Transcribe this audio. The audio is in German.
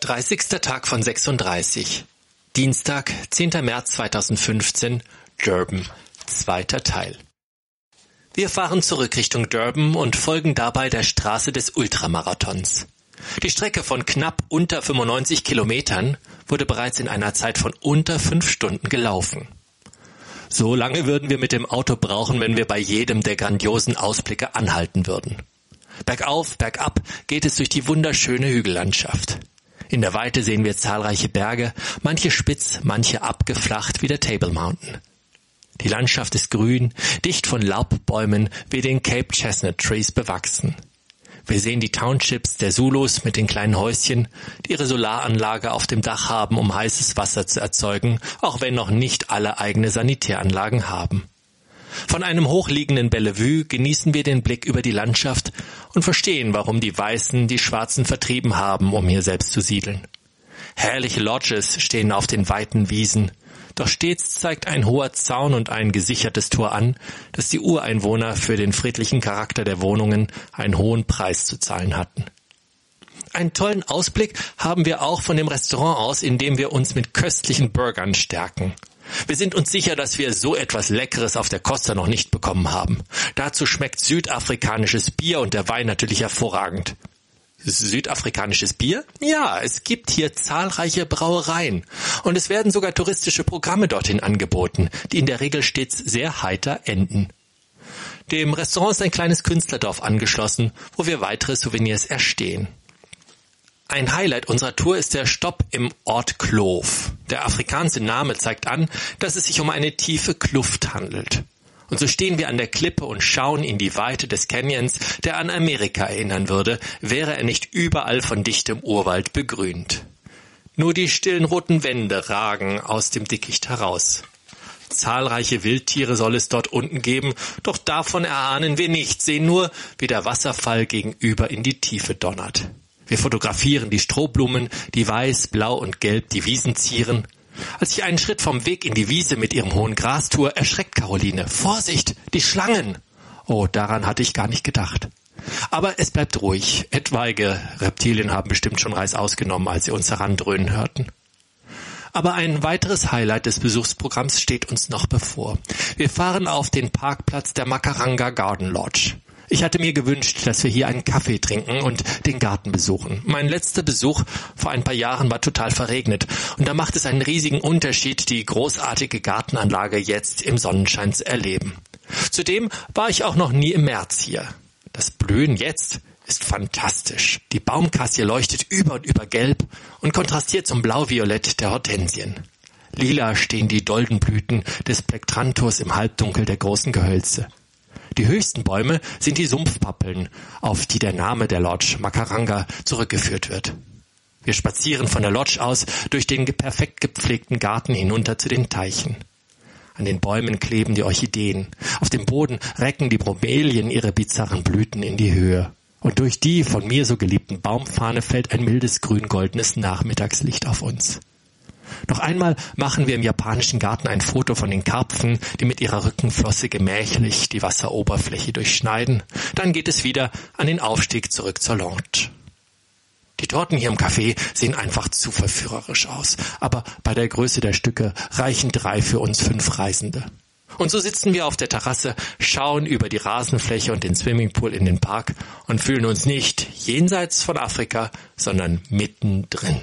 30. Tag von 36. Dienstag, 10. März 2015, Durban, zweiter Teil. Wir fahren zurück Richtung Durban und folgen dabei der Straße des Ultramarathons. Die Strecke von knapp unter 95 Kilometern wurde bereits in einer Zeit von unter fünf Stunden gelaufen. So lange würden wir mit dem Auto brauchen, wenn wir bei jedem der grandiosen Ausblicke anhalten würden. Bergauf, bergab geht es durch die wunderschöne Hügellandschaft. In der Weite sehen wir zahlreiche Berge, manche spitz, manche abgeflacht wie der Table Mountain. Die Landschaft ist grün, dicht von Laubbäumen wie den Cape Chestnut Trees bewachsen. Wir sehen die Townships der Zulus mit den kleinen Häuschen, die ihre Solaranlage auf dem Dach haben, um heißes Wasser zu erzeugen, auch wenn noch nicht alle eigene Sanitäranlagen haben. Von einem hochliegenden Bellevue genießen wir den Blick über die Landschaft und verstehen, warum die Weißen die Schwarzen vertrieben haben, um hier selbst zu siedeln. Herrliche Lodges stehen auf den weiten Wiesen, doch stets zeigt ein hoher Zaun und ein gesichertes Tor an, dass die Ureinwohner für den friedlichen Charakter der Wohnungen einen hohen Preis zu zahlen hatten. Einen tollen Ausblick haben wir auch von dem Restaurant aus, in dem wir uns mit köstlichen Burgern stärken. Wir sind uns sicher, dass wir so etwas Leckeres auf der Costa noch nicht bekommen haben. Dazu schmeckt südafrikanisches Bier und der Wein natürlich hervorragend. Südafrikanisches Bier? Ja, es gibt hier zahlreiche Brauereien und es werden sogar touristische Programme dorthin angeboten, die in der Regel stets sehr heiter enden. Dem Restaurant ist ein kleines Künstlerdorf angeschlossen, wo wir weitere Souvenirs erstehen. Ein Highlight unserer Tour ist der Stopp im Ort Kloof. Der afrikanische Name zeigt an, dass es sich um eine tiefe Kluft handelt. Und so stehen wir an der Klippe und schauen in die Weite des Canyons, der an Amerika erinnern würde, wäre er nicht überall von dichtem Urwald begrünt. Nur die stillen roten Wände ragen aus dem Dickicht heraus. Zahlreiche Wildtiere soll es dort unten geben, doch davon erahnen wir nichts, sehen nur, wie der Wasserfall gegenüber in die Tiefe donnert. Wir fotografieren die Strohblumen, die weiß, blau und gelb die Wiesen zieren. Als ich einen Schritt vom Weg in die Wiese mit ihrem hohen Gras tue, erschreckt Caroline. Vorsicht, die Schlangen! Oh, daran hatte ich gar nicht gedacht. Aber es bleibt ruhig. Etwaige Reptilien haben bestimmt schon Reis ausgenommen, als sie uns herandröhnen hörten. Aber ein weiteres Highlight des Besuchsprogramms steht uns noch bevor. Wir fahren auf den Parkplatz der Makaranga Garden Lodge. Ich hatte mir gewünscht, dass wir hier einen Kaffee trinken und den Garten besuchen. Mein letzter Besuch vor ein paar Jahren war total verregnet und da macht es einen riesigen Unterschied, die großartige Gartenanlage jetzt im Sonnenschein zu erleben. Zudem war ich auch noch nie im März hier. Das Blühen jetzt ist fantastisch. Die Baumkassie leuchtet über und über gelb und kontrastiert zum Blau-Violett der Hortensien. Lila stehen die Doldenblüten des Plektranthus im Halbdunkel der großen Gehölze. Die höchsten Bäume sind die Sumpfpappeln, auf die der Name der Lodge Makaranga zurückgeführt wird. Wir spazieren von der Lodge aus durch den perfekt gepflegten Garten hinunter zu den Teichen. An den Bäumen kleben die Orchideen. Auf dem Boden recken die Bromelien ihre bizarren Blüten in die Höhe. Und durch die von mir so geliebten Baumfahne fällt ein mildes grün-goldenes Nachmittagslicht auf uns. Noch einmal machen wir im japanischen Garten ein Foto von den Karpfen, die mit ihrer Rückenflosse gemächlich die Wasseroberfläche durchschneiden. Dann geht es wieder an den Aufstieg zurück zur Lounge. Die Torten hier im Café sehen einfach zu verführerisch aus, aber bei der Größe der Stücke reichen drei für uns fünf Reisende. Und so sitzen wir auf der Terrasse, schauen über die Rasenfläche und den Swimmingpool in den Park und fühlen uns nicht jenseits von Afrika, sondern mittendrin.